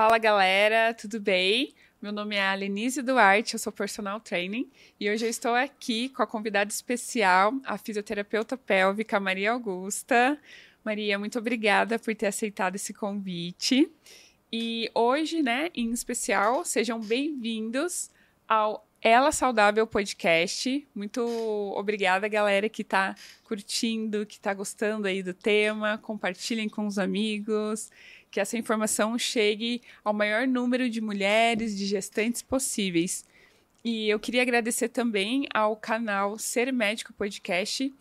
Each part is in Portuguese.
Fala galera, tudo bem? Meu nome é Alenise Duarte, eu sou personal training e hoje eu estou aqui com a convidada especial, a fisioterapeuta pélvica Maria Augusta. Maria, muito obrigada por ter aceitado esse convite. E hoje, né, em especial, sejam bem-vindos ao Ela Saudável Podcast. Muito obrigada, galera, que está curtindo, que está gostando aí do tema. Compartilhem com os amigos que essa informação chegue ao maior número de mulheres, de gestantes possíveis. E eu queria agradecer também ao canal Ser Médico Podcast,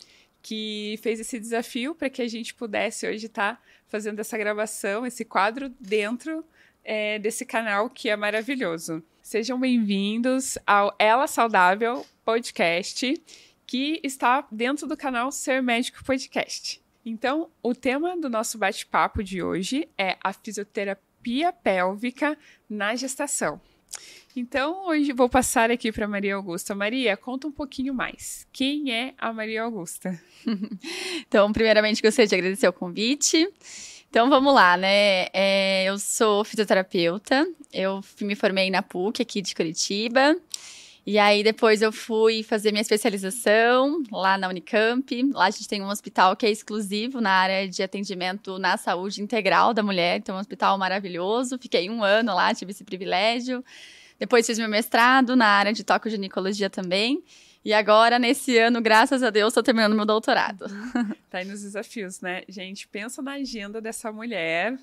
que fez esse desafio para que a gente pudesse hoje estar tá fazendo essa gravação, esse quadro dentro é, desse canal que é maravilhoso. Sejam bem-vindos ao Ela Saudável Podcast, que está dentro do canal Ser Médico Podcast. Então, o tema do nosso bate-papo de hoje é a fisioterapia pélvica na gestação. Então, hoje vou passar aqui para Maria Augusta. Maria, conta um pouquinho mais. Quem é a Maria Augusta? então, primeiramente, gostaria de agradecer o convite. Então, vamos lá, né? É, eu sou fisioterapeuta, eu me formei na PUC aqui de Curitiba. E aí depois eu fui fazer minha especialização lá na Unicamp. Lá a gente tem um hospital que é exclusivo na área de atendimento na saúde integral da mulher. Então, é um hospital maravilhoso. Fiquei um ano lá, tive esse privilégio. Depois fiz meu mestrado na área de toco-ginecologia também. E agora, nesse ano, graças a Deus, estou terminando meu doutorado. Tá aí nos desafios, né? Gente, pensa na agenda dessa mulher,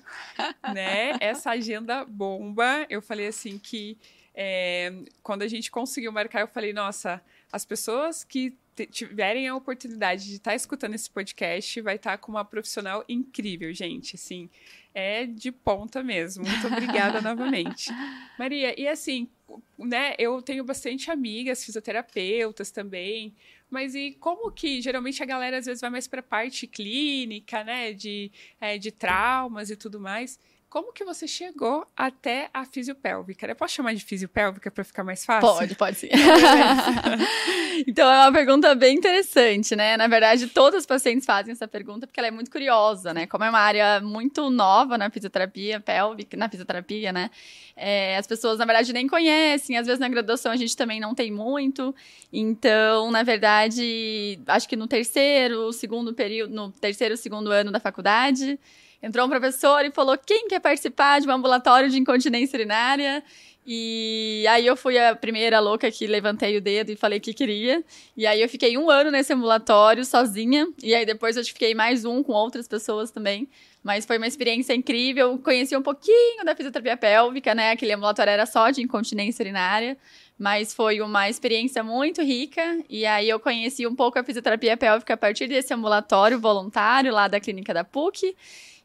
né? Essa agenda bomba. Eu falei assim que é, quando a gente conseguiu marcar, eu falei, nossa, as pessoas que tiverem a oportunidade de estar tá escutando esse podcast vai estar tá com uma profissional incrível, gente. Assim, é de ponta mesmo. Muito obrigada novamente. Maria, e assim, né, eu tenho bastante amigas, fisioterapeutas também. Mas e como que geralmente a galera às vezes vai mais para a parte clínica, né, de, é, de traumas e tudo mais? Como que você chegou até a fisiopélvica? Eu posso chamar de fisiopélvica para ficar mais fácil? Pode, pode sim. então é uma pergunta bem interessante, né? Na verdade, todos os pacientes fazem essa pergunta porque ela é muito curiosa, né? Como é uma área muito nova na fisioterapia pélvica, na fisioterapia, né? É, as pessoas, na verdade, nem conhecem. Às vezes na graduação a gente também não tem muito. Então, na verdade, acho que no terceiro, segundo período, no terceiro, segundo ano da faculdade, entrou um professor e falou: quem quer participar de um ambulatório de incontinência urinária? E aí eu fui a primeira louca que levantei o dedo e falei que queria. E aí eu fiquei um ano nesse ambulatório sozinha. E aí depois eu fiquei mais um com outras pessoas também. Mas foi uma experiência incrível. Conheci um pouquinho da fisioterapia pélvica, né? Aquele ambulatório era só de incontinência urinária. Mas foi uma experiência muito rica. E aí eu conheci um pouco a fisioterapia pélvica a partir desse ambulatório voluntário lá da clínica da PUC.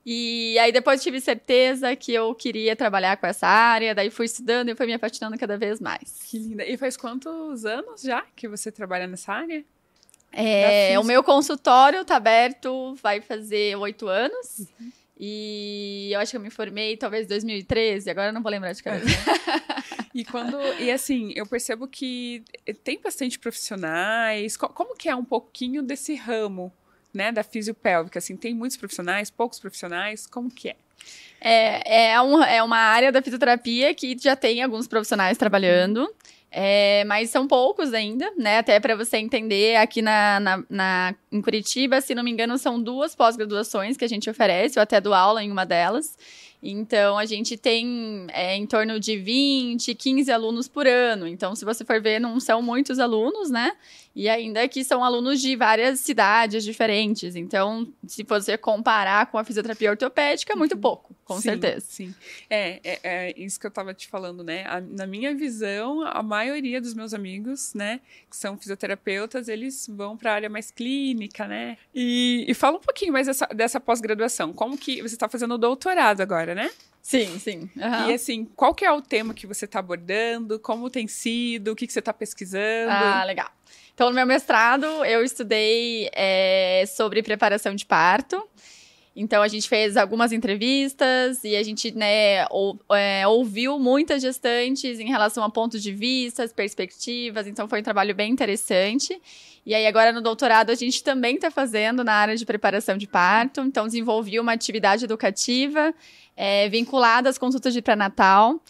E aí depois tive certeza que eu queria trabalhar com essa área, daí fui estudando e fui me apaixonando cada vez mais. Que linda. E faz quantos anos já que você trabalha nessa área? É, o meu consultório tá aberto, vai fazer oito anos. Uhum. E eu acho que eu me formei talvez em 2013, agora eu não vou lembrar de cabeça. e quando e assim, eu percebo que tem bastante profissionais. Como que é um pouquinho desse ramo né, da fisiopélvica? Assim, tem muitos profissionais, poucos profissionais? Como que é? É, é, um, é uma área da fisioterapia que já tem alguns profissionais trabalhando. É, mas são poucos ainda, né? Até para você entender, aqui na, na, na, em Curitiba, se não me engano, são duas pós-graduações que a gente oferece, eu até dou aula em uma delas. Então, a gente tem é, em torno de 20, 15 alunos por ano. Então, se você for ver, não são muitos alunos, né? E ainda que são alunos de várias cidades diferentes. Então, se você comparar com a fisioterapia ortopédica, muito uhum. pouco, com sim, certeza. Sim. É, é, é, isso que eu estava te falando, né? A, na minha visão, a maioria dos meus amigos, né, que são fisioterapeutas, eles vão para a área mais clínica, né? E, e fala um pouquinho mais dessa, dessa pós-graduação. Como que você está fazendo o doutorado agora, né? Sim, sim. Uhum. E assim, qual que é o tema que você está abordando? Como tem sido? O que, que você está pesquisando? Ah, legal. Então, no meu mestrado, eu estudei é, sobre preparação de parto. Então a gente fez algumas entrevistas e a gente né, ou, é, ouviu muitas gestantes em relação a pontos de vista, perspectivas. Então foi um trabalho bem interessante. E aí agora no doutorado a gente também está fazendo na área de preparação de parto. Então desenvolvi uma atividade educativa é, vinculada às consultas de pré-natal.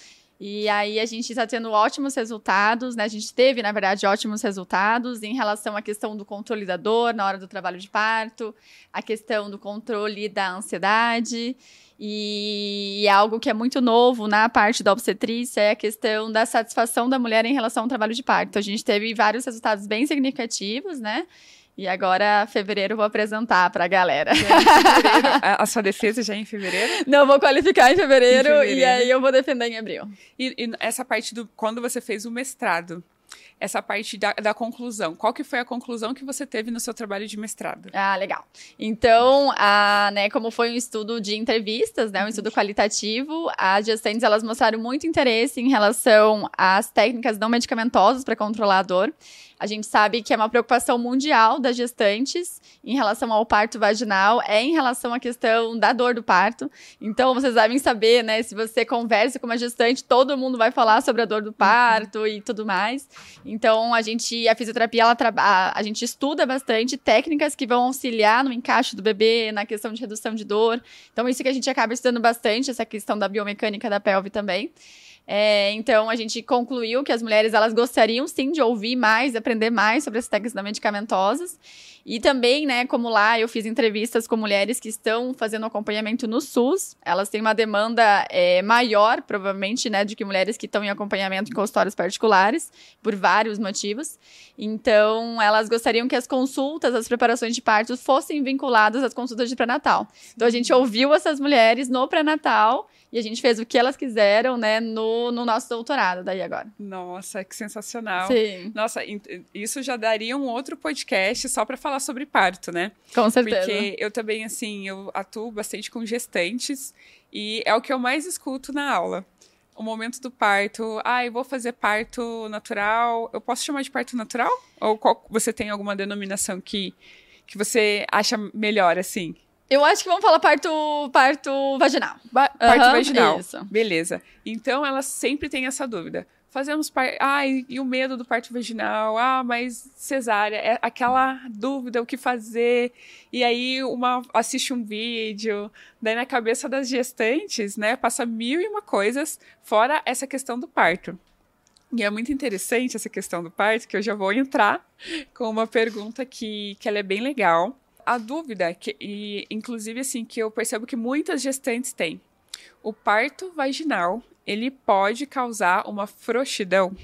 E aí a gente está tendo ótimos resultados, né? A gente teve, na verdade, ótimos resultados em relação à questão do controle da dor na hora do trabalho de parto, a questão do controle da ansiedade. E algo que é muito novo na parte da obstetrícia é a questão da satisfação da mulher em relação ao trabalho de parto. A gente teve vários resultados bem significativos, né? E agora, fevereiro, vou apresentar para a galera. a, a, sua defesa já é em fevereiro? Não, vou qualificar em fevereiro, em fevereiro. e aí eu vou defender em abril. E, e, essa parte do quando você fez o mestrado, essa parte da, da, conclusão. Qual que foi a conclusão que você teve no seu trabalho de mestrado? Ah, legal. Então, a, né, como foi um estudo de entrevistas, né, um estudo qualitativo, as gestantes elas mostraram muito interesse em relação às técnicas não medicamentosas para controlar a dor. A gente sabe que é uma preocupação mundial das gestantes em relação ao parto vaginal, é em relação à questão da dor do parto. Então, vocês devem saber, né? Se você conversa com uma gestante, todo mundo vai falar sobre a dor do parto uhum. e tudo mais. Então, a gente, a fisioterapia, ela a, a gente estuda bastante técnicas que vão auxiliar no encaixe do bebê, na questão de redução de dor. Então, isso que a gente acaba estudando bastante, essa questão da biomecânica da pelve também. É, então a gente concluiu que as mulheres elas gostariam sim de ouvir mais, aprender mais sobre as técnicas medicamentosas. E também, né, como lá eu fiz entrevistas com mulheres que estão fazendo acompanhamento no SUS, elas têm uma demanda é, maior, provavelmente, né, do que mulheres que estão em acompanhamento em consultórios particulares, por vários motivos. Então, elas gostariam que as consultas, as preparações de partos fossem vinculadas às consultas de pré-natal. Então, a gente ouviu essas mulheres no pré-natal e a gente fez o que elas quiseram, né, no, no nosso doutorado daí agora. Nossa, que sensacional. Sim. Nossa, isso já daria um outro podcast só para falar sobre parto, né? Com certeza. Porque eu também, assim, eu atuo bastante com gestantes e é o que eu mais escuto na aula. O momento do parto, ah, eu vou fazer parto natural. Eu posso chamar de parto natural? Ou qual, você tem alguma denominação que, que você acha melhor, assim? Eu acho que vamos falar parto, parto vaginal. Ba parto uhum, vaginal. Isso. Beleza. Então ela sempre tem essa dúvida. Fazemos parto. Ai, e o medo do parto vaginal? Ah, mas cesárea. É aquela dúvida, o que fazer. E aí uma assiste um vídeo. Daí na cabeça das gestantes, né? Passa mil e uma coisas, fora essa questão do parto. E é muito interessante essa questão do parto, que eu já vou entrar com uma pergunta que, que ela é bem legal a dúvida, que, e inclusive assim, que eu percebo que muitas gestantes têm. O parto vaginal, ele pode causar uma frouxidão?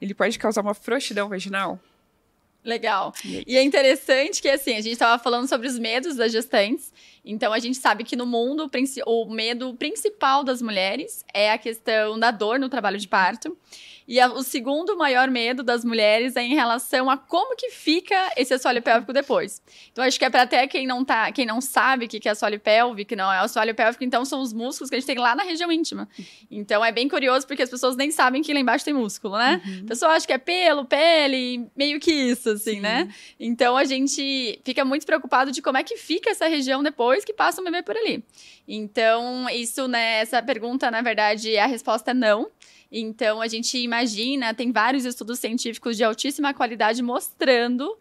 Ele pode causar uma frouxidão vaginal? Legal. E é interessante que, assim, a gente estava falando sobre os medos das gestantes. Então, a gente sabe que no mundo, o medo principal das mulheres é a questão da dor no trabalho de parto. E a, o segundo maior medo das mulheres é em relação a como que fica esse assoalho pélvico depois. Então, acho que é para até quem não tá, quem não sabe o que, que é assoalho pélvico, não é assoalho pélvico, então são os músculos que a gente tem lá na região íntima. Então, é bem curioso porque as pessoas nem sabem que lá embaixo tem músculo, né? Uhum. A pessoa acha que é pelo, pele, meio que isso, assim, Sim. né? Então, a gente fica muito preocupado de como é que fica essa região depois que passa um bebê por ali. Então, isso, né, essa pergunta, na verdade, a resposta é não. Então, a gente imagina, tem vários estudos científicos de altíssima qualidade mostrando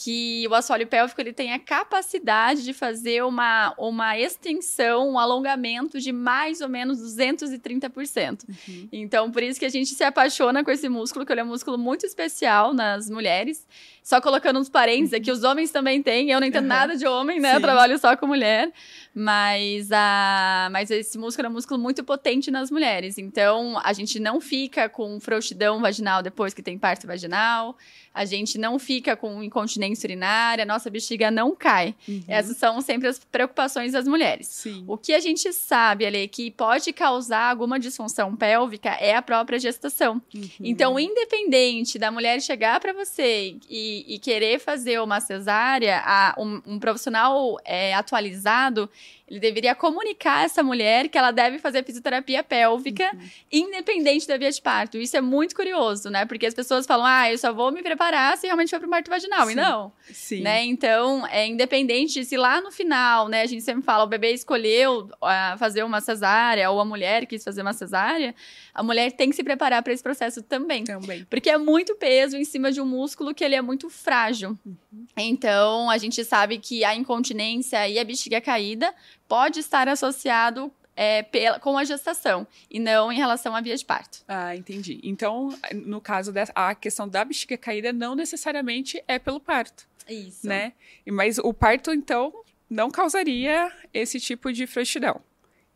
que o assoalho pélvico ele tem a capacidade de fazer uma, uma extensão, um alongamento de mais ou menos 230%. Uhum. Então, por isso que a gente se apaixona com esse músculo, que ele é um músculo muito especial nas mulheres. Só colocando uns parênteses aqui, os homens também têm. Eu não entendo uhum. nada de homem, né? Sim. Eu trabalho só com mulher. Mas, a, mas esse músculo é um músculo muito potente nas mulheres. Então, a gente não fica com frouxidão vaginal depois que tem parto vaginal. A gente não fica com incontinência urinária. Nossa bexiga não cai. Uhum. Essas são sempre as preocupações das mulheres. Sim. O que a gente sabe, ali, que pode causar alguma disfunção pélvica é a própria gestação. Uhum. Então, independente da mulher chegar para você e e, querer fazer uma cesárea, a, um, um profissional é, atualizado, ele deveria comunicar a essa mulher que ela deve fazer fisioterapia pélvica, uhum. independente da via de parto. Isso é muito curioso, né? Porque as pessoas falam, ah, eu só vou me preparar se realmente for para o parto vaginal. Sim. E não. Sim. Né? Então, é independente se lá no final, né, a gente sempre fala, o bebê escolheu uh, fazer uma cesárea, ou a mulher quis fazer uma cesárea, a mulher tem que se preparar para esse processo também. Também. Porque é muito peso em cima de um músculo que ele é muito frágil. Uhum. Então, a gente sabe que a incontinência e a bexiga caída pode estar associado é, pela, com a gestação e não em relação à via de parto. Ah, entendi. Então, no caso da a questão da bexiga caída, não necessariamente é pelo parto. Isso. Né? Mas o parto, então, não causaria esse tipo de frouxidão.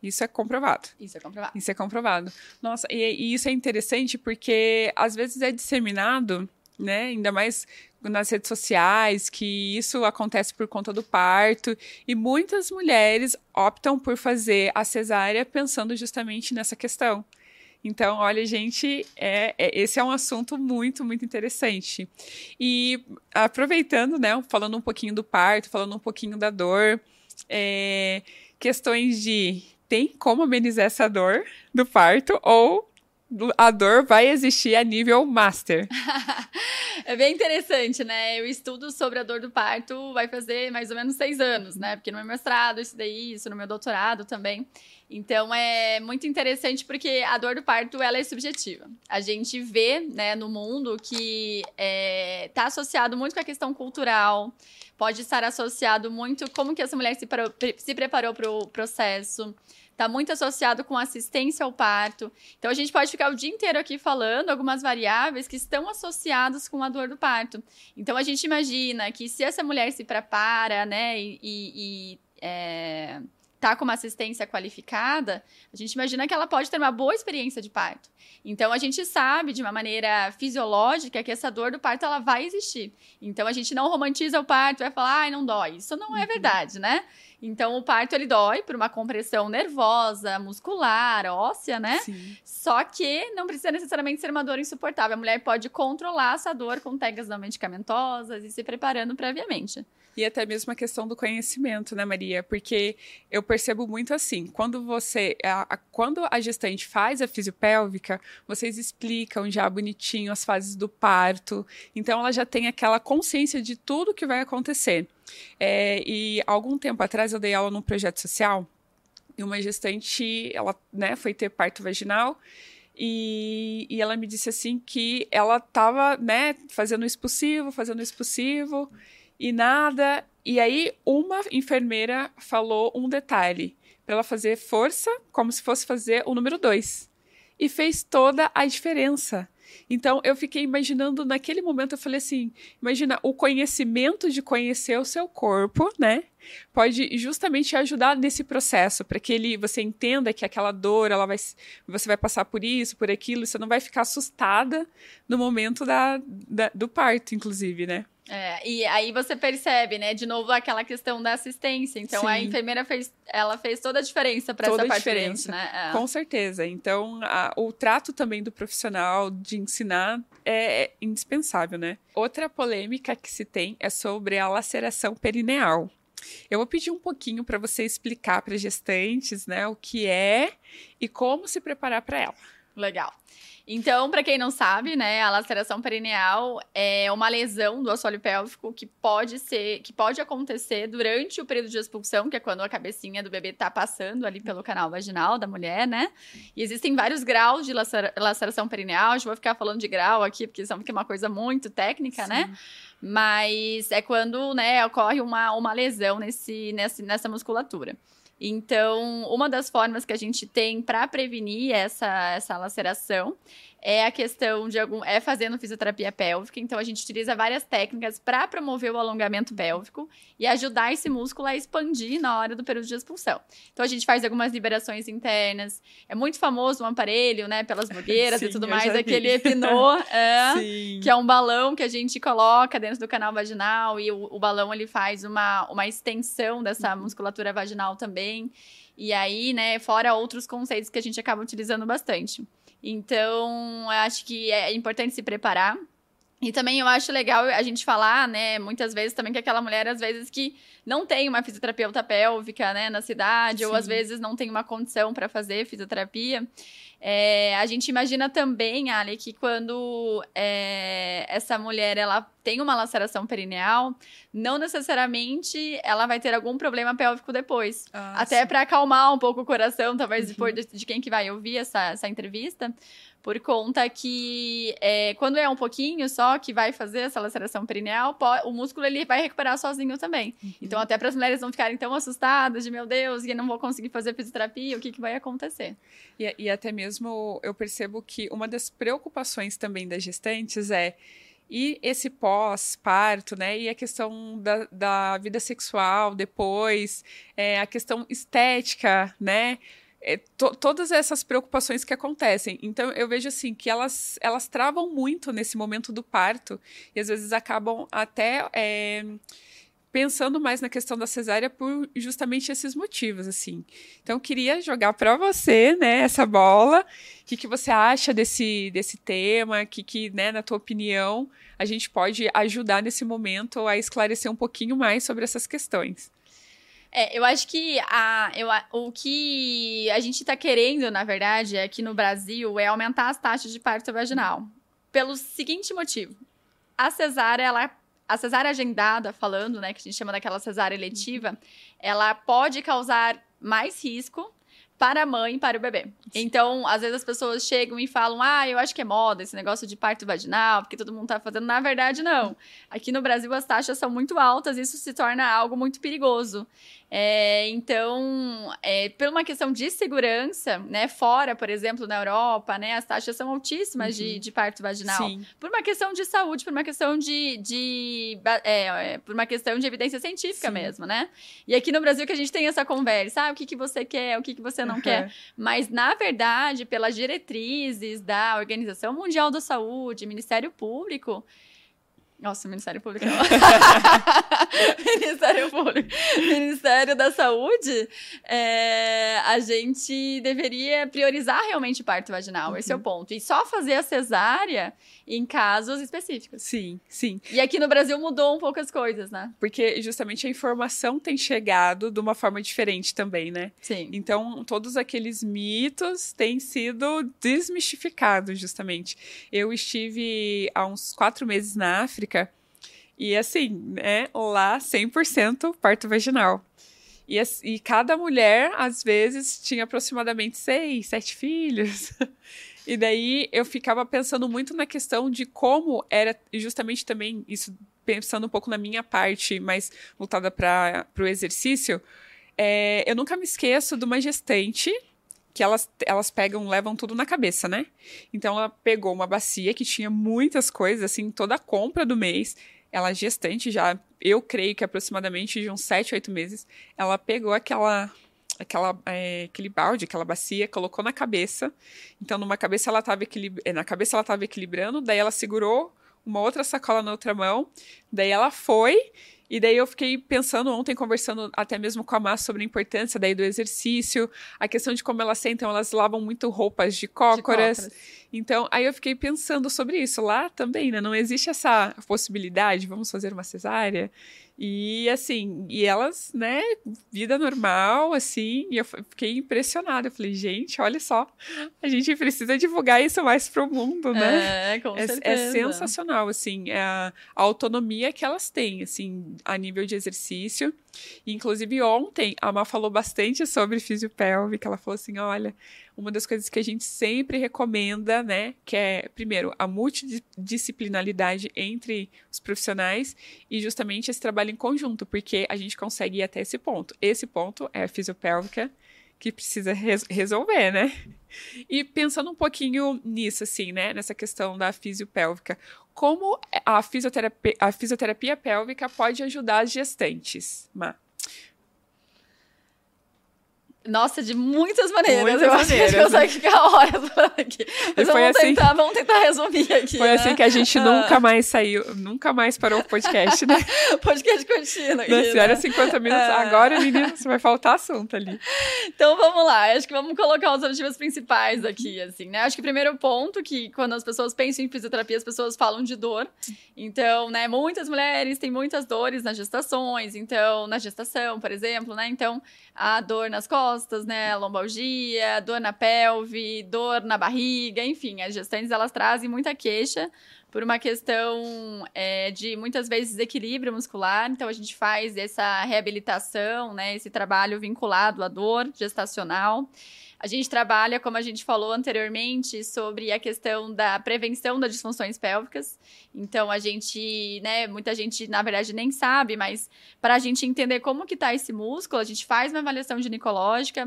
Isso é comprovado. Isso é comprovado. Isso é comprovado. Nossa, e, e isso é interessante porque às vezes é disseminado, né? Ainda mais nas redes sociais que isso acontece por conta do parto e muitas mulheres optam por fazer a cesárea pensando justamente nessa questão. Então, olha, gente, é, é, esse é um assunto muito, muito interessante. E aproveitando, né, falando um pouquinho do parto, falando um pouquinho da dor, é, questões de tem como amenizar essa dor do parto ou a dor vai existir a nível master. é bem interessante, né? O estudo sobre a dor do parto vai fazer mais ou menos seis anos, né? Porque no meu mestrado eu estudei isso, no meu doutorado também. Então é muito interessante porque a dor do parto ela é subjetiva. A gente vê, né, no mundo que está é, tá associado muito com a questão cultural, pode estar associado muito como que essa mulher se, se preparou para o processo está muito associado com assistência ao parto. Então a gente pode ficar o dia inteiro aqui falando algumas variáveis que estão associadas com a dor do parto. Então a gente imagina que se essa mulher se prepara, né, e, e é, tá com uma assistência qualificada, a gente imagina que ela pode ter uma boa experiência de parto. Então a gente sabe de uma maneira fisiológica que essa dor do parto ela vai existir. Então a gente não romantiza o parto, vai falar, ai, não dói. Isso não é uhum. verdade, né? Então, o parto ele dói por uma compressão nervosa, muscular, óssea, né? Sim. Só que não precisa necessariamente ser uma dor insuportável. A mulher pode controlar essa dor com técnicas não medicamentosas e se preparando previamente. E até mesmo a questão do conhecimento, né, Maria? Porque eu percebo muito assim, quando você, a, a, quando a gestante faz a fisiopélvica, vocês explicam já bonitinho as fases do parto, então ela já tem aquela consciência de tudo que vai acontecer. É, e algum tempo atrás eu dei aula num projeto social e uma gestante, ela, né, foi ter parto vaginal e, e ela me disse assim que ela estava, né, fazendo expulsivo, fazendo expulsivo e nada. E aí uma enfermeira falou um detalhe para ela fazer força, como se fosse fazer o número dois. E fez toda a diferença. Então eu fiquei imaginando naquele momento, eu falei assim: imagina o conhecimento de conhecer o seu corpo, né? Pode justamente ajudar nesse processo, para que ele, você entenda que aquela dor, ela vai, você vai passar por isso, por aquilo, você não vai ficar assustada no momento da, da do parto, inclusive, né? É, e aí você percebe, né, de novo aquela questão da assistência. Então Sim. a enfermeira fez, ela fez toda a diferença para essa parte diferença, né? É. Com certeza. Então a, o trato também do profissional de ensinar é, é indispensável, né? Outra polêmica que se tem é sobre a laceração perineal. Eu vou pedir um pouquinho para você explicar para gestantes, né, o que é e como se preparar para ela. Legal. Então, para quem não sabe, né, a laceração perineal é uma lesão do assoalho pélvico que pode ser, que pode acontecer durante o período de expulsão, que é quando a cabecinha do bebê está passando ali pelo canal vaginal da mulher, né? E existem vários graus de laceração perineal. Já vou ficar falando de grau aqui, porque isso é uma coisa muito técnica, né? Sim. né? Mas é quando, né, ocorre uma, uma lesão nesse, nessa, nessa musculatura. Então, uma das formas que a gente tem para prevenir essa, essa laceração é a questão de algum é fazendo fisioterapia pélvica. Então a gente utiliza várias técnicas para promover o alongamento pélvico e ajudar esse músculo a expandir na hora do período de expulsão. Então a gente faz algumas liberações internas. É muito famoso um aparelho, né, pelas blogueiras Sim, e tudo mais, aquele Epinô, é, que é um balão que a gente coloca dentro do canal vaginal e o, o balão ele faz uma, uma extensão dessa uhum. musculatura vaginal também. E aí, né, fora outros conceitos que a gente acaba utilizando bastante. Então, acho que é importante se preparar. E também eu acho legal a gente falar, né, muitas vezes também que aquela mulher, às vezes, que não tem uma fisioterapeuta pélvica, né, na cidade, Sim. ou às vezes não tem uma condição para fazer fisioterapia. É, a gente imagina também, Ali, que quando é, essa mulher ela tem uma laceração perineal, não necessariamente ela vai ter algum problema pélvico depois. Ah, Até para acalmar um pouco o coração, talvez uhum. depois de, de quem que vai ouvir essa, essa entrevista por conta que é, quando é um pouquinho só que vai fazer essa laceração perineal, o músculo ele vai recuperar sozinho também. Uhum. Então, até para as mulheres não ficarem tão assustadas de meu Deus, e não vou conseguir fazer fisioterapia, o que, que vai acontecer? E, e até mesmo eu percebo que uma das preocupações também das gestantes é e esse pós-parto, né? E a questão da, da vida sexual depois, é, a questão estética, né? É, to, todas essas preocupações que acontecem. Então, eu vejo assim que elas, elas travam muito nesse momento do parto e às vezes acabam até é, pensando mais na questão da cesárea por justamente esses motivos, assim. Então, eu queria jogar para você, né, essa bola. O que, que você acha desse, desse tema? O que, que, né, na tua opinião, a gente pode ajudar nesse momento a esclarecer um pouquinho mais sobre essas questões? É, eu acho que a, eu, o que a gente está querendo, na verdade, aqui no Brasil, é aumentar as taxas de parto vaginal. Pelo seguinte motivo. A cesárea, ela a cesárea agendada, falando, né, que a gente chama daquela cesárea eletiva, ela pode causar mais risco para a mãe e para o bebê. Então, às vezes as pessoas chegam e falam: "Ah, eu acho que é moda esse negócio de parto vaginal, porque todo mundo está fazendo". Na verdade, não. Aqui no Brasil as taxas são muito altas, isso se torna algo muito perigoso. É, então, é, por uma questão de segurança, né, fora, por exemplo, na Europa, né, as taxas são altíssimas uhum. de, de, parto vaginal. Sim. Por uma questão de saúde, por uma questão de, de é, é, por uma questão de evidência científica Sim. mesmo, né? E aqui no Brasil que a gente tem essa conversa, ah, o que, que você quer, o que, que você não uhum. quer. Mas, na verdade, pelas diretrizes da Organização Mundial da Saúde, Ministério Público, nossa, Ministério Público. Ministério Público. Ministério da Saúde, é, a gente deveria priorizar realmente o parto vaginal. Uhum. Esse é o ponto. E só fazer a cesárea em casos específicos. Sim, sim. E aqui no Brasil mudou um pouco as coisas, né? Porque justamente a informação tem chegado de uma forma diferente também, né? Sim. Então, todos aqueles mitos têm sido desmistificados, justamente. Eu estive há uns quatro meses na África e, assim, né, lá 100% parto vaginal. E, e cada mulher, às vezes, tinha aproximadamente seis, sete filhos. E daí eu ficava pensando muito na questão de como era justamente também isso pensando um pouco na minha parte mais voltada para o exercício. É, eu nunca me esqueço de uma gestante que elas, elas pegam, levam tudo na cabeça, né? Então ela pegou uma bacia que tinha muitas coisas, assim, toda a compra do mês. Ela é gestante já, eu creio que aproximadamente de uns 7, 8 meses, ela pegou aquela aquela, é, aquele balde, aquela bacia, colocou na cabeça. Então, numa cabeça ela estava é, na cabeça ela estava equilibrando, daí ela segurou uma outra sacola na outra mão, daí ela foi e daí eu fiquei pensando ontem, conversando até mesmo com a Má sobre a importância daí do exercício, a questão de como elas sentam, elas lavam muito roupas de cócoras. De cócoras. Então, aí eu fiquei pensando sobre isso. Lá também, né? Não existe essa possibilidade, vamos fazer uma cesárea. E assim, e elas, né, vida normal, assim, e eu fiquei impressionada. Eu falei, gente, olha só, a gente precisa divulgar isso mais pro mundo, né? É, com é, certeza. É sensacional, assim, é a, a autonomia que elas têm, assim, a nível de exercício. Inclusive, ontem, a Má falou bastante sobre fisiopélvica. Ela falou assim: olha, uma das coisas que a gente sempre recomenda, né, que é, primeiro, a multidisciplinaridade entre os profissionais e justamente esse trabalho em conjunto, porque a gente consegue ir até esse ponto. Esse ponto é a fisiopélvica que precisa res resolver, né? E pensando um pouquinho nisso, assim, né? Nessa questão da fisiopélvica, como a fisioterapia, a fisioterapia pélvica pode ajudar as gestantes, Ma? Nossa, de muitas maneiras. Muitas eu acho que a gente maneiras, consegue ficar horas falando aqui. Mas vamos, assim- tentar, vamos tentar resumir aqui. Foi né? assim que a gente Ah. nunca mais saiu, nunca mais parou o podcast, né? Podcast contínuo. aqui, Na né? senhora, 50 minutos. Ah. Agora, menina, vai faltar assunto ali. Então vamos lá, acho que vamos colocar os objetivos principais aqui, assim, né? Acho que o primeiro ponto que quando as pessoas pensam em fisioterapia, as pessoas falam de dor. Então, né, muitas mulheres têm muitas dores nas gestações, então, na gestação, por exemplo, né? Então, a dor nas costas, né, lombalgia, dor na pelve, dor na barriga, enfim, as gestantes elas trazem muita queixa por uma questão é, de muitas vezes desequilíbrio muscular. Então a gente faz essa reabilitação, né, esse trabalho vinculado à dor gestacional. A gente trabalha, como a gente falou anteriormente, sobre a questão da prevenção das disfunções pélvicas. Então a gente, né, muita gente na verdade nem sabe, mas para a gente entender como que tá esse músculo, a gente faz uma avaliação ginecológica.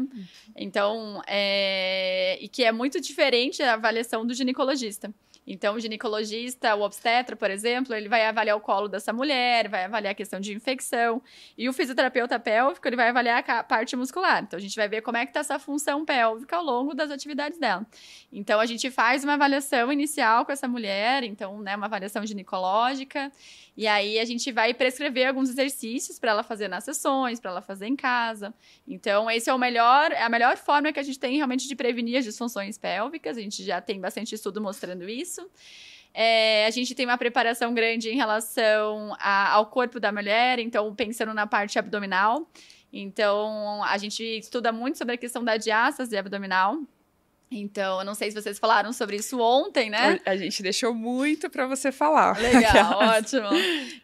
Então, é, e que é muito diferente da avaliação do ginecologista. Então, o ginecologista, o obstetra, por exemplo, ele vai avaliar o colo dessa mulher, vai avaliar a questão de infecção. E o fisioterapeuta pélvico, ele vai avaliar a parte muscular. Então, a gente vai ver como é que está essa função pélvica ao longo das atividades dela. Então, a gente faz uma avaliação inicial com essa mulher, então, né, uma avaliação ginecológica. E aí, a gente vai prescrever alguns exercícios para ela fazer nas sessões, para ela fazer em casa. Então, esse é o melhor, é a melhor forma que a gente tem realmente de prevenir as disfunções pélvicas. A gente já tem bastante estudo mostrando isso. É, a gente tem uma preparação grande em relação a- ao corpo da mulher, então pensando na parte abdominal. Então, a gente estuda muito sobre a questão da diástase abdominal. Então, eu não sei se vocês falaram sobre isso ontem, né? A gente deixou muito para você falar. Legal, ótimo.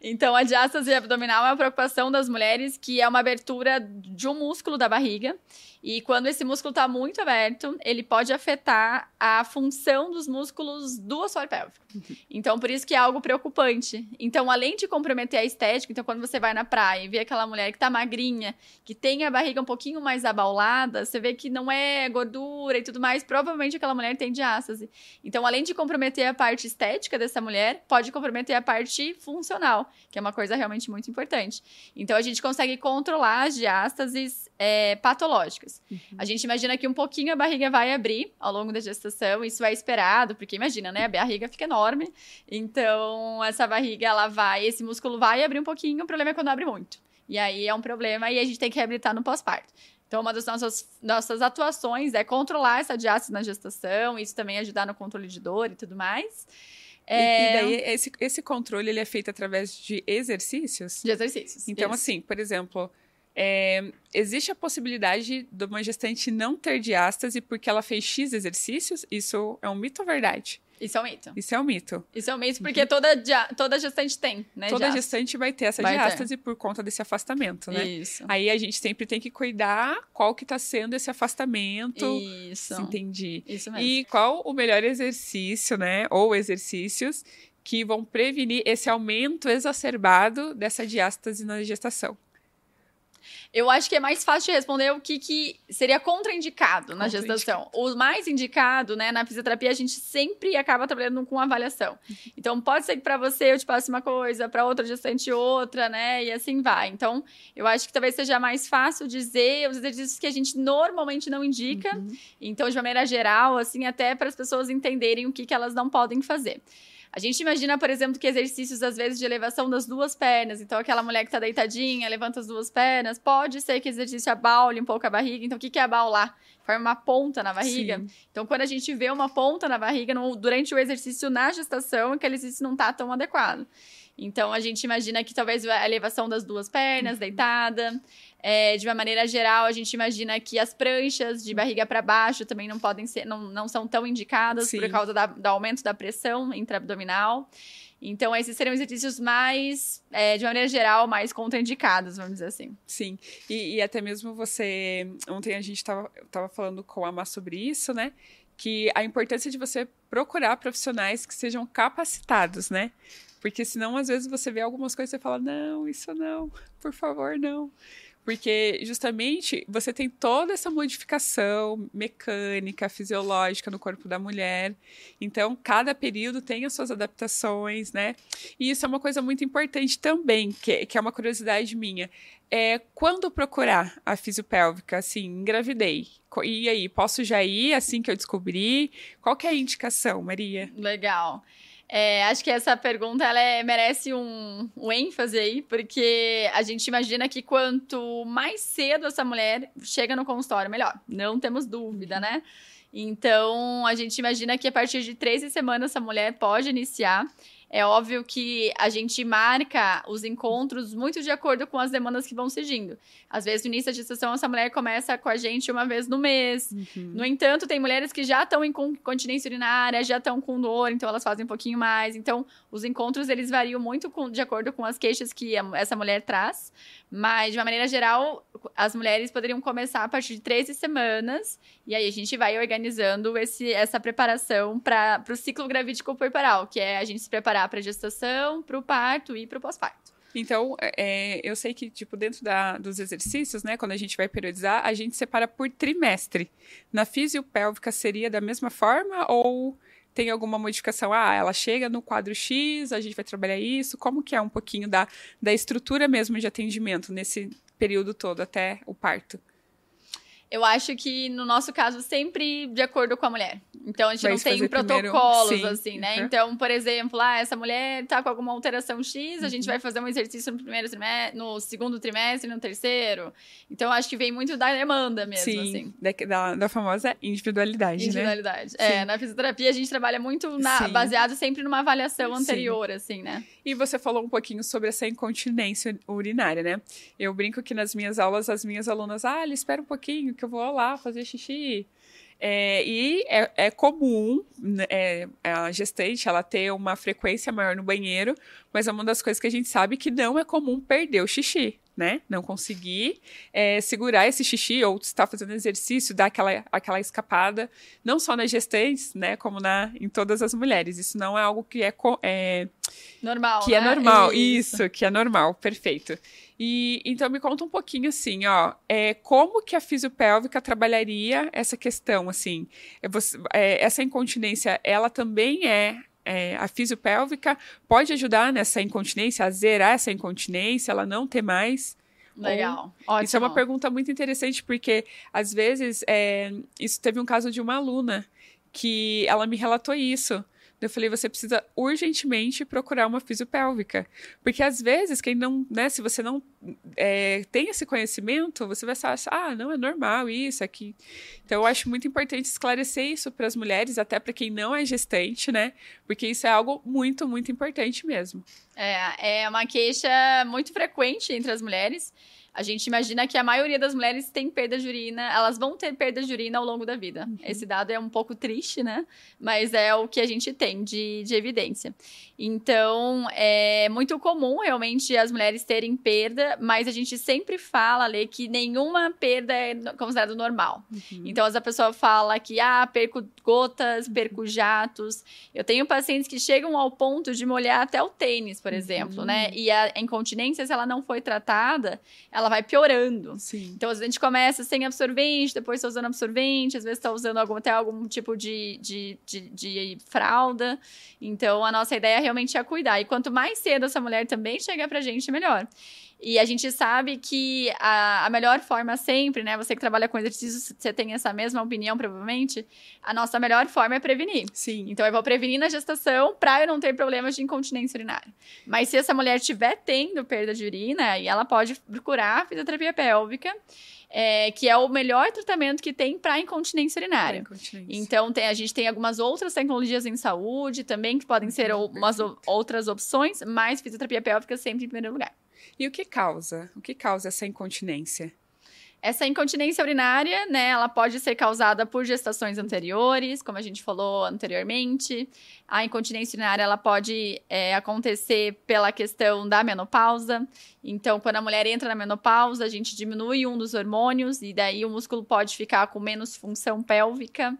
Então, a diástase abdominal é uma preocupação das mulheres que é uma abertura de um músculo da barriga. E quando esse músculo está muito aberto, ele pode afetar a função dos músculos do assoalho pélvico. Então, por isso que é algo preocupante. Então, além de comprometer a estética, então quando você vai na praia e vê aquela mulher que tá magrinha, que tem a barriga um pouquinho mais abaulada, você vê que não é gordura e tudo mais, provavelmente aquela mulher tem diástase. Então, além de comprometer a parte estética dessa mulher, pode comprometer a parte funcional, que é uma coisa realmente muito importante. Então, a gente consegue controlar as diástases é, patológicas. A gente imagina que um pouquinho a barriga vai abrir ao longo da gestação, isso é esperado, porque imagina, né? A barriga fica enorme, então essa barriga, ela vai, esse músculo vai abrir um pouquinho, o problema é quando abre muito. E aí é um problema e a gente tem que reabilitar no pós-parto. Então, uma das nossas, nossas atuações é controlar essa diástase na gestação, isso também ajudar no controle de dor e tudo mais. E- É, E, daí, esse, esse controle ele é feito através de exercícios? de exercícios. Então, isso. assim, por exemplo, é, existe a possibilidade de uma gestante não ter diástase porque ela fez X exercícios? Isso é um mito ou verdade? Isso é um mito. Isso é um mito. Isso é um mito porque toda, dia- toda gestante tem, né? Toda diástase. gestante vai ter essa Vai ter. diástase por conta desse afastamento, né? Isso. Aí a gente sempre tem que cuidar qual que tá sendo esse afastamento. Isso. Entendi. Isso mesmo. E qual o melhor exercício, né? Ou exercícios que vão prevenir esse aumento exacerbado dessa diástase na gestação. Eu acho que é mais fácil de responder o que, que seria contraindicado na Contraindicado. gestação. O mais indicado, né, na fisioterapia, a gente sempre acaba trabalhando com avaliação. Então, pode ser que para você eu te passe uma coisa, para outra gestante outra, né, e assim vai. Então, eu acho que talvez seja mais fácil dizer os exercícios que a gente normalmente não indica. Uhum. Então, de maneira geral, assim, até para as pessoas entenderem o que, que elas não podem fazer. A gente imagina, por exemplo, que exercícios, às vezes, de elevação das duas pernas. Então, aquela mulher que tá deitadinha, levanta as duas pernas. Pode ser que exercício abaule um pouco a barriga. Então, o que, que é abaular? Forma uma ponta na barriga. Sim. Então, quando a gente vê uma ponta na barriga no- durante o exercício na gestação, aquele exercício não tá tão adequado. Então, a gente imagina que talvez a elevação das duas pernas, deitada. É, de uma maneira geral, a gente imagina que as pranchas de barriga para baixo também não podem ser, não, não são tão indicadas Sim. por causa da- do aumento da pressão intraabdominal. Então, esses seriam exercícios mais, é, de maneira geral, mais contraindicados, vamos dizer assim. Sim, e, e até mesmo você. Ontem a gente estava tava falando com a Má sobre isso, né? Que a importância de você procurar profissionais que sejam capacitados, né? Porque senão, às vezes, você vê algumas coisas e fala, não, isso não, por favor, não. Porque justamente você tem toda essa modificação mecânica, fisiológica no corpo da mulher. Então, cada período tem as suas adaptações, né? E isso é uma coisa muito importante também, que, que é uma curiosidade minha. É quando procurar a fisiopélvica, assim, engravidei. E aí, posso já ir assim que eu descobri? Qual que é a indicação, Maria? Legal. É, acho que essa pergunta ela é, merece um, um, ênfase aí, porque a gente imagina que quanto mais cedo essa mulher chega no consultório, melhor. Não temos dúvida, né? Então, a gente imagina que a partir de 13 semanas essa mulher pode iniciar. É óbvio que a gente marca os encontros muito de acordo com as demandas que vão surgindo. Às vezes, no início da gestação, essa mulher começa com a gente uma vez no mês. Uhum. No entanto, tem mulheres que já estão em continência urinária, já estão com dor, então elas fazem um pouquinho mais. Então, os encontros, eles variam muito com, de acordo com as queixas que a, essa mulher traz. Mas, de uma maneira geral, as mulheres poderiam começar a partir de 13 semanas. E aí, a gente vai organizando esse, essa preparação para o ciclo gravídico corporal, que é a gente se preparar para a gestação, para o parto e para o pós-parto. Então, é, eu sei que, tipo, dentro da, dos exercícios, né, quando a gente vai periodizar, a gente separa por trimestre. Na fisiopélvica seria da mesma forma ou tem alguma modificação? Ah, ela chega no quadro X, a gente vai trabalhar isso. Como que é um pouquinho da, da estrutura mesmo de atendimento nesse período todo até o parto? Eu acho que no nosso caso sempre de acordo com a mulher. Então a gente não tem protocolos primeiro... assim, né? Uhum. Então, por exemplo, ah, essa mulher tá com alguma alteração X, a gente uhum. vai fazer um exercício no primeiro trimestre, no segundo trimestre, no terceiro. Então acho que vem muito da demanda mesmo, Sim, assim. Da, da famosa individualidade, individualidade. né? Individualidade. É, na fisioterapia a gente trabalha muito na, baseado sempre numa avaliação anterior, Sim. assim, né? E você falou um pouquinho sobre essa incontinência urinária, né? Eu brinco que nas minhas aulas as minhas alunas, ah, espera um pouquinho que eu vou lá fazer xixi. É, e é, é comum né, é, a gestante ela ter uma frequência maior no banheiro, mas é uma das coisas que a gente sabe que não é comum perder o xixi, né? Não conseguir é, segurar esse xixi ou estar fazendo exercício, dar aquela, aquela escapada, não só nas gestantes, né? Como na, em todas as mulheres. Isso não é algo que é, é normal. Que né? é normal, isso. isso, que é normal, perfeito. E então me conta um pouquinho assim, ó, é, como que a fisiopélvica trabalharia essa questão, assim, é, você, é, essa incontinência, ela também é, é, a fisiopélvica pode ajudar nessa incontinência, a zerar essa incontinência, ela não ter mais? Legal. Ou, Isso é uma pergunta muito interessante, porque às vezes é, isso teve um caso de uma aluna que ela me relatou isso. Eu falei, você precisa urgentemente procurar uma fisiopélvica. Porque às vezes, quem não, né, se você não é, tem esse conhecimento, você vai achar, ah, não, é normal isso, aqui. Então, eu acho muito importante esclarecer isso para as mulheres, até para quem não é gestante, né? Porque isso é algo muito, muito importante mesmo. É, é uma queixa muito frequente entre as mulheres. A gente imagina que a maioria das mulheres tem perda de urina, elas vão ter perda de urina ao longo da vida. Uhum. Esse dado é um pouco triste, né? Mas é o que a gente tem de, de evidência. Então, é muito comum realmente as mulheres terem perda, mas a gente sempre fala, Lê, que nenhuma perda é considerada normal. Uhum. Então, a pessoa fala que, ah, perco gotas, perco jatos. Eu tenho pacientes que chegam ao ponto de molhar até o tênis, por exemplo, uhum. né? E a incontinência, se ela não foi tratada, ela ela vai piorando. Sim. Então, às vezes a gente começa sem absorvente, depois está usando absorvente, às vezes está usando algum, até algum tipo de, de, de, de, fralda. Então, a nossa ideia realmente é cuidar. E quanto mais cedo essa mulher também chegar pra gente, melhor. E a gente sabe que a, a, melhor forma sempre, né? Você que trabalha com exercícios, você tem essa mesma opinião, provavelmente. A nossa melhor forma é prevenir. Sim. Então, eu vou prevenir na gestação para eu não ter problemas de incontinência urinária. Mas se essa mulher estiver tendo perda de urina, ela pode procurar fisioterapia pélvica. É, que é o melhor tratamento que tem para incontinência urinária. Incontinência. Então, tem, a gente tem algumas outras tecnologias em saúde também, que podem ser umas outras opções, mas fisioterapia pélvica sempre em primeiro lugar. E o que causa? O que causa essa incontinência? Essa incontinência urinária, né, ela pode ser causada por gestações anteriores, como a gente falou anteriormente. A incontinência urinária, ela pode é, acontecer pela questão da menopausa. Então, quando a mulher entra na menopausa, a gente diminui um dos hormônios e daí o músculo pode ficar com menos função pélvica.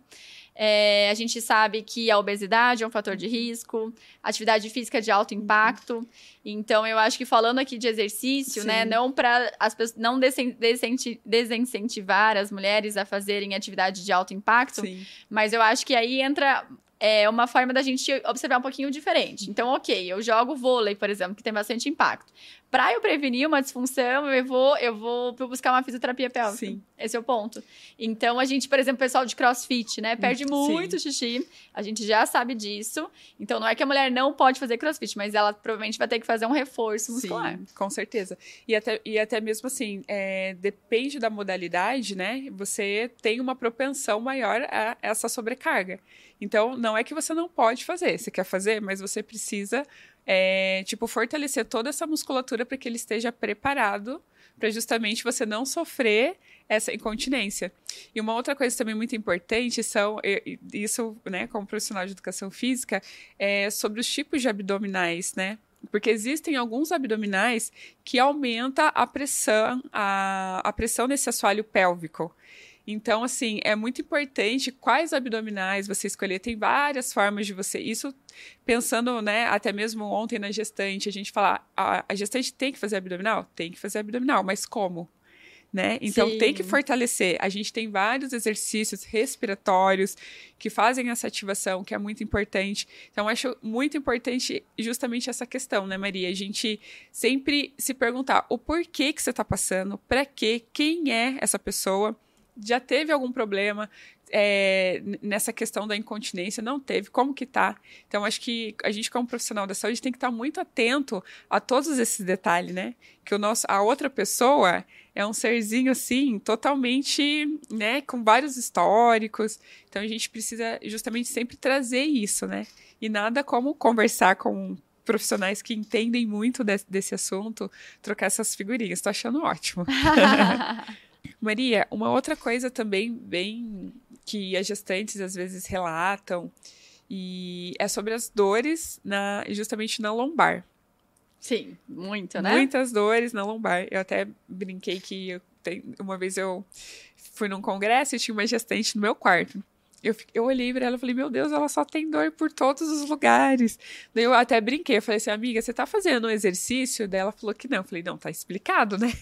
É, a gente sabe que a obesidade é um fator de risco, atividade física de alto impacto. Então, eu acho que falando aqui de exercício, né, Sim. né, não para as pessoas não desincentivar as mulheres a fazerem atividade de alto impacto, Sim. mas eu acho que aí entra é uma forma da gente observar um pouquinho diferente. Então, ok, eu jogo vôlei, por exemplo, que tem bastante impacto. Para eu prevenir uma disfunção, eu vou, eu vou buscar uma fisioterapia pélvica. Sim. Esse é o ponto. Então, a gente, por exemplo, o pessoal de crossfit, né? Perde muito Sim. xixi. A gente já sabe disso. Então, não é que a mulher não pode fazer crossfit, mas ela provavelmente vai ter que fazer um reforço muscular. Sim, com certeza. E até, e até mesmo assim, é, depende da modalidade, né? Você tem uma propensão maior a essa sobrecarga. Então, não é que você não pode fazer. Você quer fazer, mas você precisa é, tipo, fortalecer toda essa musculatura para que ele esteja preparado para justamente você não sofrer essa incontinência. E uma outra coisa também muito importante são, isso, né, como profissional de educação física, é sobre os tipos de abdominais, né? Porque existem alguns abdominais que aumenta a pressão, a, a pressão nesse assoalho pélvico. Então, assim, é muito importante quais abdominais você escolher. Tem várias formas de você. Isso pensando, né, até mesmo ontem na gestante, a gente falar, a, a gestante tem que fazer abdominal? Tem que fazer abdominal, mas como? Né? Então Sim. tem que fortalecer. A gente tem vários exercícios respiratórios que fazem essa ativação, que é muito importante. Então, acho muito importante justamente essa questão, né, Maria? A gente sempre se perguntar o porquê que você está passando, para quê, quem é essa pessoa já teve algum problema é, nessa questão da incontinência? Não teve? Como que tá? Então, acho que a gente, como profissional da saúde, tem que estar muito atento a todos esses detalhes, né? Que o nosso, a outra pessoa é um serzinho, assim, totalmente, né, com vários históricos. Então, a gente precisa justamente sempre trazer isso, né? E nada como conversar com profissionais que entendem muito de, desse assunto, trocar essas figurinhas. Estou achando ótimo. Maria, uma outra coisa também bem que as gestantes às vezes relatam e é sobre as dores na justamente na lombar. Sim, muito, né? Muitas dores na lombar. Eu até brinquei que eu uma vez eu fui num congresso e tinha uma gestante no meu quarto. Eu, eu olhei para ela e falei, meu Deus, ela só tem dor por todos os lugares. Daí eu até brinquei, eu falei assim, amiga, você tá fazendo um exercício? Daí ela falou que não. Eu falei, não, tá explicado, né?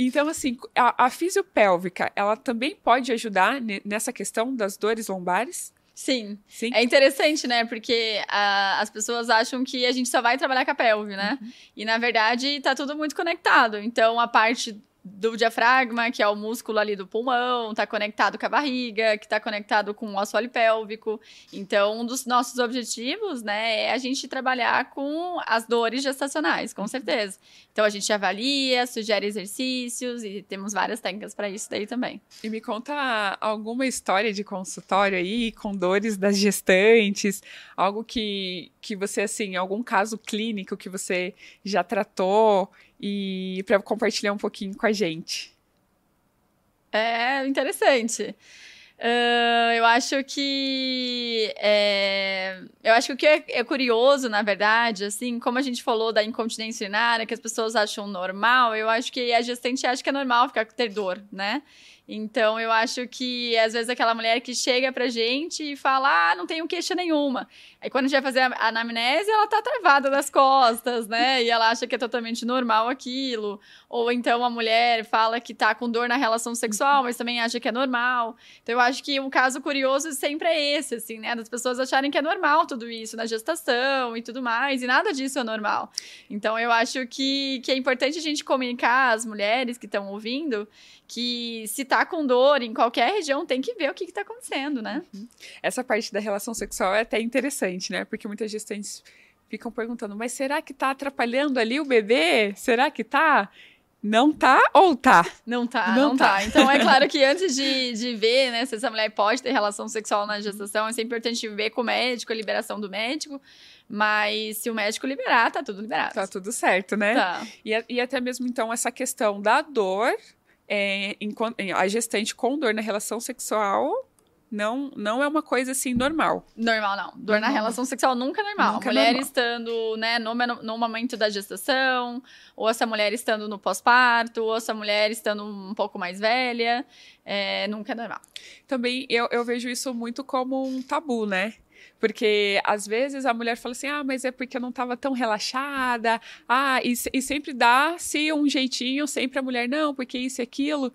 Então, assim, a, a fisiopélvica, ela também pode ajudar nessa questão das dores lombares? Sim. Sim. É interessante, né? Porque a, as pessoas acham que a gente só vai trabalhar com a pelve, né? Uhum. E na verdade tá tudo muito conectado. Então a parte do diafragma, que é o músculo ali do pulmão, está conectado com a barriga, que está conectado com o assoalho pélvico. Então, um dos nossos objetivos, né, é a gente trabalhar com as dores gestacionais, com certeza. Então, a gente avalia, sugere exercícios e temos várias técnicas para isso daí também. E me conta alguma história de consultório aí com dores das gestantes, algo que, que você, assim, algum caso clínico que você já tratou e para compartilhar um pouquinho com a gente. É interessante. Uh, eu acho que é, eu acho que o que é, é, curioso, na verdade, assim, como a gente falou da incontinência urinária, que as pessoas acham normal, eu acho que a gestante acha que é normal ficar ter dor, né? Então, eu acho que, às vezes, aquela mulher que chega pra gente e fala, ah, não tenho queixa nenhuma. Aí, quando a gente vai fazer a anamnese, ela tá travada das costas, né? E ela acha que é totalmente normal aquilo. Ou então, a mulher fala que tá com dor na relação sexual, mas também acha que é normal. Então, eu acho que um caso curioso sempre é esse, assim, né? Das pessoas acharem que é normal tudo isso na gestação e tudo mais. E nada disso é normal. Então, eu acho que, que é importante a gente comunicar às mulheres que estão ouvindo que se tá com dor em qualquer região, tem que ver o que, que tá acontecendo, né? Uhum. Essa parte da relação sexual é até interessante, né? Porque muitas gestantes ficam perguntando, mas será que tá atrapalhando ali o bebê? Será que tá? Não tá ou tá? Não tá, não, não tá. tá. Então é claro que antes de, de ver, né, se essa mulher pode ter relação sexual na gestação, é sempre importante ver com o médico, a liberação do médico. Mas se o médico liberar, tá tudo liberado. Tá tudo certo, né? Tá. E, e até mesmo, então, essa questão da dor é, a gestante com dor na relação sexual Não, não é uma coisa assim normal. Normal, não. Dor normal. na relação sexual nunca é normal. Nunca mulher é normal. estando, né, no, no momento da gestação, ou essa mulher estando no pós-parto, ou essa mulher estando um pouco mais velha, é, nunca é normal. Também eu, eu vejo isso muito como um tabu, né? Porque às vezes a mulher fala assim: ah, mas é porque eu não estava tão relaxada. Ah, e, e sempre dá-se um jeitinho, sempre a mulher, não, porque isso e aquilo.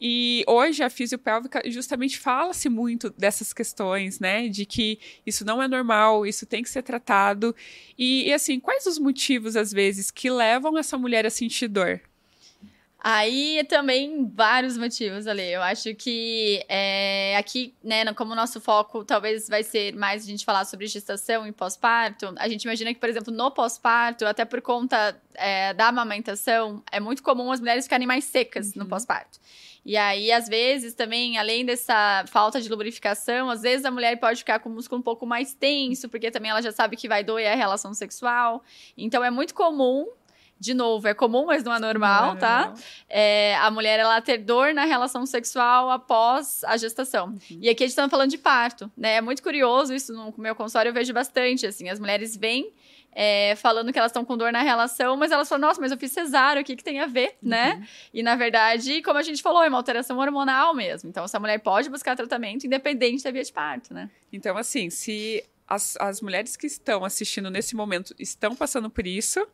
E hoje a fisiopélvica justamente fala-se muito dessas questões, né? De que isso não é normal, isso tem que ser tratado. E, e assim, quais os motivos, às vezes, que levam essa mulher a sentir dor? Aí também vários motivos ali. Eu acho que é, aqui, né, como o nosso foco talvez vai ser mais a gente falar sobre gestação e pós-parto, a gente imagina que, por exemplo, no pós-parto, até por conta é, da amamentação, é muito comum as mulheres ficarem mais secas uhum. no pós-parto. E aí, às vezes, também, além dessa falta de lubrificação, às vezes a mulher pode ficar com o músculo um pouco mais tenso, porque também ela já sabe que vai doer a relação sexual. Então, é muito comum de novo, é comum, mas não é normal, não é tá? É, a mulher ela ter dor na relação sexual após a gestação. Uhum. E aqui a gente tá falando de parto, né? É muito curioso isso no meu consultório, eu vejo bastante, assim, as mulheres vêm é, falando que elas estão com dor na relação, mas elas falam, nossa, mas eu fiz cesárea, o que, que tem a ver, uhum. né? E na verdade, como a gente falou, é uma alteração hormonal mesmo. Então, essa mulher pode buscar tratamento independente da via de parto, né? Então, assim, se as, as mulheres que estão assistindo nesse momento estão passando por isso,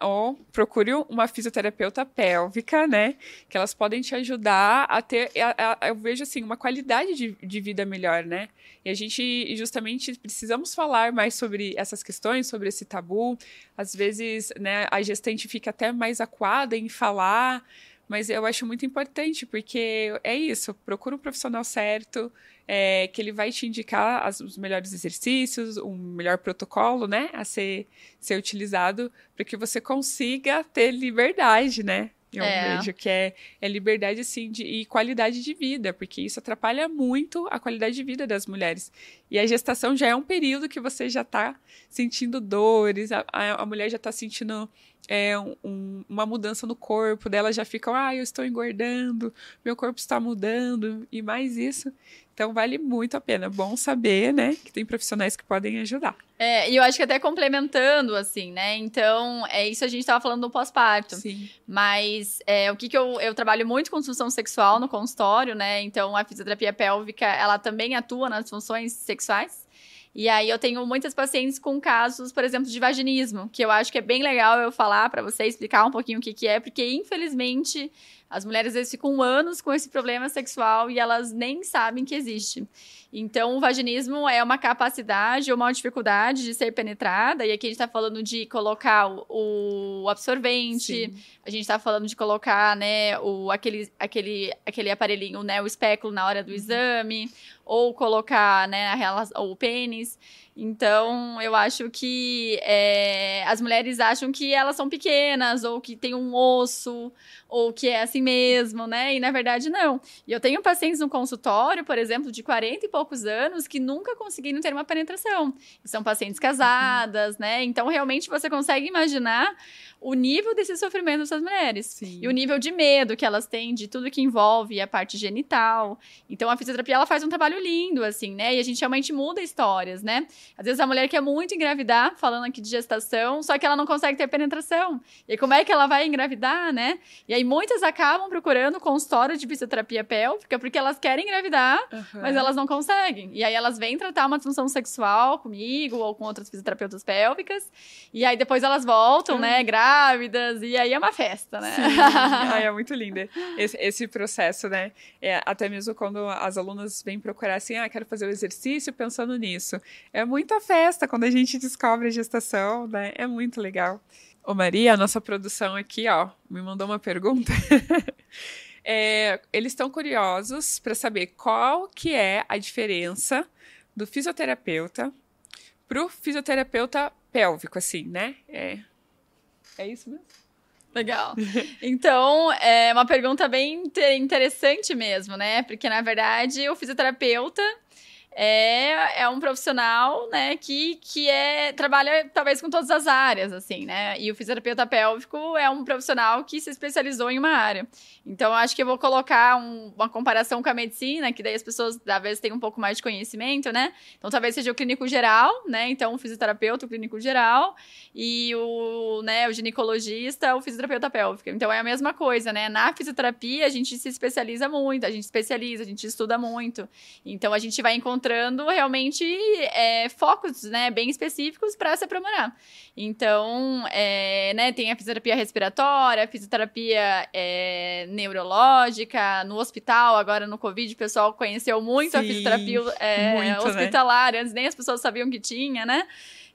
ou procure uma fisioterapeuta pélvica, né? Que elas podem te ajudar a ter, a, a, eu vejo assim, uma qualidade de, de vida melhor, né? E a gente justamente precisamos falar mais sobre essas questões, sobre esse tabu. Às vezes, né, a gestante fica até mais acuada em falar, mas eu acho muito importante, porque é isso, procura um profissional certo, é, que ele vai te indicar as, os melhores exercícios, um melhor protocolo, né, a ser, ser utilizado para que você consiga ter liberdade, né? Eu é. vejo que é, é liberdade, assim, de, e qualidade de vida, porque isso atrapalha muito a qualidade de vida das mulheres. E a gestação já é um período que você já está sentindo dores, a, a, a mulher já está sentindo é, um, uma mudança no corpo dela, já fica, ah, eu estou engordando, meu corpo está mudando, e mais isso. Então vale muito a pena. Bom saber, né, que tem profissionais que podem ajudar. É, e eu acho que até complementando, assim, né? Então, é isso a gente estava falando do pós-parto. Sim. Mas é, o que, que eu, eu trabalho muito com disfunção sexual no consultório, né? Então, a fisioterapia pélvica, ela também atua nas funções sexuais. E aí eu tenho muitas pacientes com casos, por exemplo, de vaginismo, que eu acho que é bem legal eu falar para você explicar um pouquinho o que, que é, porque infelizmente as mulheres às vezes ficam anos com esse problema sexual e elas nem sabem que existe. Então, o vaginismo é uma capacidade ou uma dificuldade de ser penetrada, e aqui a gente está falando de colocar o, absorvente, Sim. a gente está falando de colocar, né, o, aquele, aquele, aquele aparelhinho, né, o espéculo na hora do uhum. exame, ou colocar, né, a, o pênis. Então, eu acho que é, as mulheres acham que elas são pequenas, ou que tem um osso, ou que é assim mesmo, né? E na verdade, não. E eu tenho pacientes no consultório, por exemplo, de 40 e poucos anos, que nunca conseguiram ter uma penetração. São pacientes casadas, né? Então, realmente, você consegue imaginar o nível desse sofrimento dessas mulheres. Sim. E o nível de medo que elas têm de tudo que envolve a parte genital. Então, a fisioterapia, ela faz um trabalho lindo, assim, né? E a gente realmente muda histórias, né? Às vezes a mulher quer muito engravidar, falando aqui de gestação, só que ela não consegue ter penetração. E como é que ela vai engravidar, né? E aí muitas acabam procurando consultório de fisioterapia pélvica porque elas querem engravidar, uhum. mas elas não conseguem. E aí elas vêm tratar uma disfunção sexual comigo ou com outras fisioterapeutas pélvicas. E aí depois elas voltam, uhum. né, grávidas, e aí é uma festa, né? Sim. Ai, é muito lindo esse, esse processo, né? É, até mesmo quando as alunas vêm procurar assim, ah, quero fazer o exercício pensando nisso. É muita festa quando a gente descobre a gestação, né? É muito legal. Ô Maria, a nossa produção aqui, ó, me mandou uma pergunta. é, eles estão curiosos para saber qual que é a diferença do fisioterapeuta pro fisioterapeuta pélvico, assim, né? É, é isso mesmo? Legal. Então, é uma pergunta bem interessante mesmo, né? Porque, na verdade, o fisioterapeuta é, é um profissional, né, que, que é, trabalha talvez com todas as áreas, assim, né? E o fisioterapeuta pélvico é um profissional que se especializou em uma área. Então, acho que eu vou colocar um, uma comparação com a medicina, que daí as pessoas, talvez, têm um pouco mais de conhecimento, né? Então, talvez seja o clínico geral, né? Então, o fisioterapeuta, o clínico geral, e o, né, o ginecologista, o fisioterapeuta pélvico. Então, é a mesma coisa, né? Na fisioterapia, a gente se especializa muito, a gente especializa, a gente estuda muito. Então, a gente vai encontrando realmente é, focos, né, bem específicos para se aprimorar. Então, é, né, tem a fisioterapia respiratória, a fisioterapia é, neurológica, no hospital, agora no Covid, o pessoal conheceu muito Sim, a fisioterapia é, muito, né? hospitalar, né? antes nem as pessoas sabiam que tinha, né?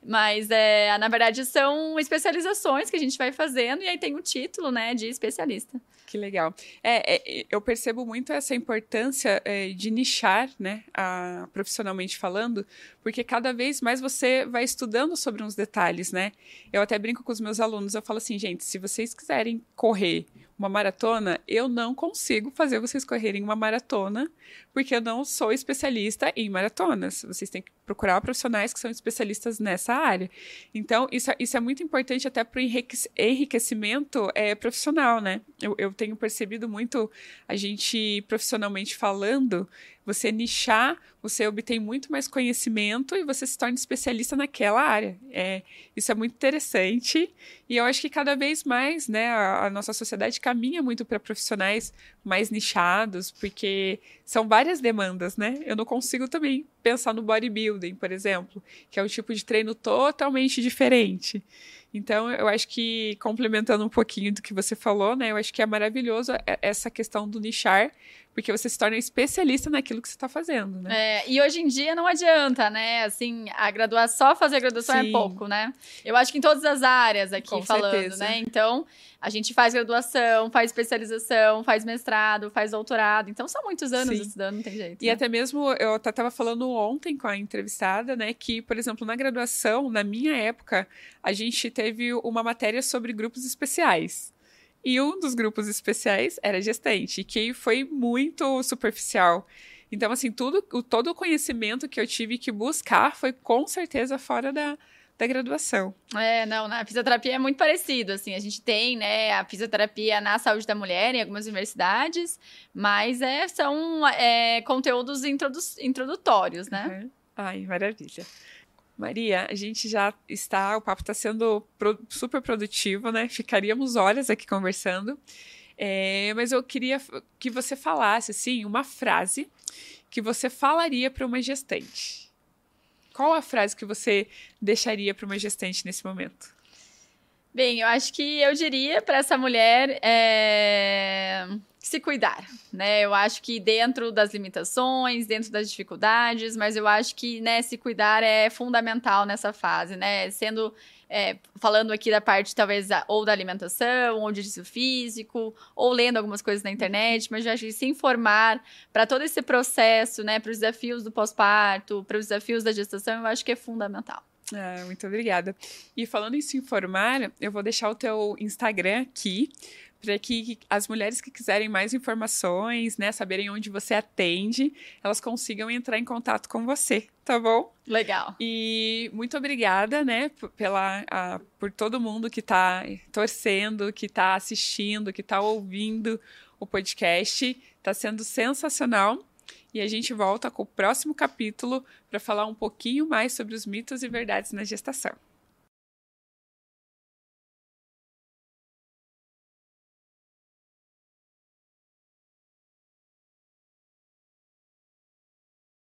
Mas, é, na verdade, são especializações que a gente vai fazendo e aí tem o título, né, de especialista. Que legal. É, é eu percebo muito essa importância é, de nichar, né, a, profissionalmente falando, porque cada vez mais você vai estudando sobre uns detalhes, né? Eu até brinco com os meus alunos, eu falo assim, gente, se vocês quiserem correr uma maratona, eu não consigo fazer vocês correrem uma maratona, porque eu não sou especialista em maratonas. Vocês têm que procurar profissionais que são especialistas nessa área. Então, isso, é, isso é muito importante até para o enriquecimento é, profissional, né? Eu, eu tenho percebido muito a gente profissionalmente falando você nichar, você obtém muito mais conhecimento e você se torna especialista naquela área. É, isso é muito interessante e eu acho que cada vez mais, né, a, a nossa sociedade caminha muito para profissionais mais nichados, porque são várias demandas, né? Eu não consigo também pensar no bodybuilding, por exemplo, que é um tipo de treino totalmente diferente. Então, eu acho que, complementando um pouquinho do que você falou, né, eu acho que é maravilhoso essa questão do nichar, porque você se torna especialista naquilo que você está fazendo, né? É, e hoje em dia não adianta, né? Assim, a graduação, só fazer a graduação é Sim. é pouco, né? Eu acho que em todas as áreas aqui Com falando, certeza. né? Então, a gente faz graduação, faz especialização, faz mestrado, faz doutorado. Então, são muitos anos Sim. estudando, não tem jeito. E né? até mesmo, eu estava falando ontem com a entrevistada, né? Que, por exemplo, na graduação, na minha época, a gente teve uma matéria sobre grupos especiais. E um dos grupos especiais era gestante, que foi muito superficial. Então, assim, tudo, o, todo o conhecimento que eu tive que buscar foi com certeza fora da, da graduação. É, não, na fisioterapia é muito parecido, assim, a gente tem, né, a fisioterapia na saúde da mulher em algumas universidades, mas é, são é, conteúdos introdu introdutórios, né? Uhum. Ai, maravilha. Maria, a gente já está, o papo está sendo pro, super produtivo, né? Ficaríamos horas aqui conversando. É, mas eu queria que você falasse, assim, uma frase que você falaria para uma gestante. Qual a frase que você deixaria para uma gestante nesse momento? Bem, eu acho que eu diria para essa mulher é, se cuidar, né? Eu acho que dentro das limitações, dentro das dificuldades, mas eu acho que né, se cuidar é fundamental nessa fase, né? Sendo é, falando aqui da parte talvez ou da alimentação, ou de exercício físico, ou lendo algumas coisas na internet, mas eu acho que se informar para todo esse processo, né? Para os desafios do pós-parto, para os desafios da gestação, eu acho que é fundamental. Ah, muito obrigada. E falando em se informar, eu vou deixar o teu Instagram aqui para que as mulheres que quiserem mais informações, né, saberem onde você atende, elas consigam entrar em contato com você, tá bom? Legal. E muito obrigada, né, pela, a, por todo mundo que está torcendo, que está assistindo, que está ouvindo o podcast. Está sendo sensacional. E a gente volta com o próximo capítulo para falar um pouquinho mais sobre os mitos e verdades na gestação.